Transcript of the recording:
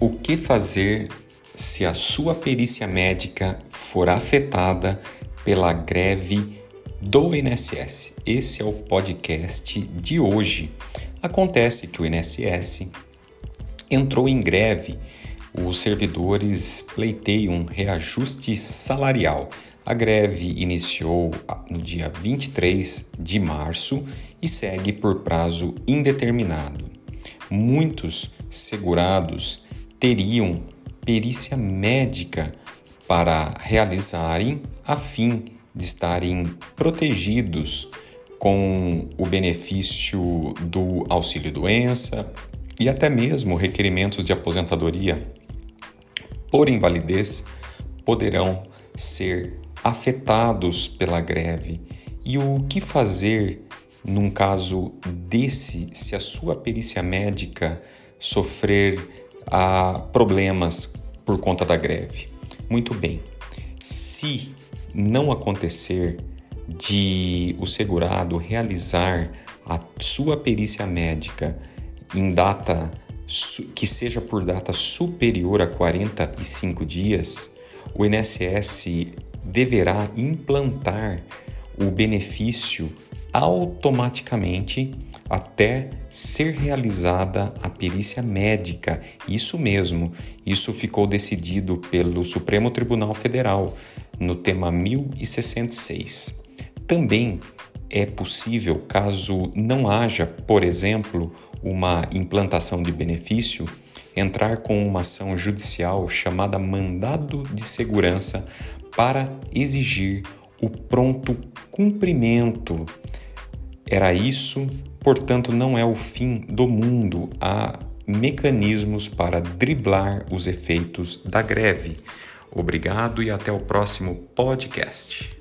O que fazer se a sua perícia médica for afetada pela greve do INSS? Esse é o podcast de hoje. Acontece que o INSS entrou em greve. Os servidores pleiteiam reajuste salarial. A greve iniciou no dia 23 de março e segue por prazo indeterminado. Muitos segurados teriam perícia médica para realizarem a fim de estarem protegidos com o benefício do auxílio-doença e até mesmo requerimentos de aposentadoria por invalidez poderão ser afetados pela greve. E o que fazer num caso desse se a sua perícia médica sofrer a problemas por conta da greve. Muito bem. Se não acontecer de o segurado realizar a sua perícia médica em data que seja por data superior a 45 dias, o INSS deverá implantar o benefício automaticamente até ser realizada a perícia médica. Isso mesmo, isso ficou decidido pelo Supremo Tribunal Federal no tema 1066. Também é possível, caso não haja, por exemplo, uma implantação de benefício, entrar com uma ação judicial chamada mandado de segurança para exigir o pronto cumprimento. Era isso, portanto, não é o fim do mundo. Há mecanismos para driblar os efeitos da greve. Obrigado e até o próximo podcast.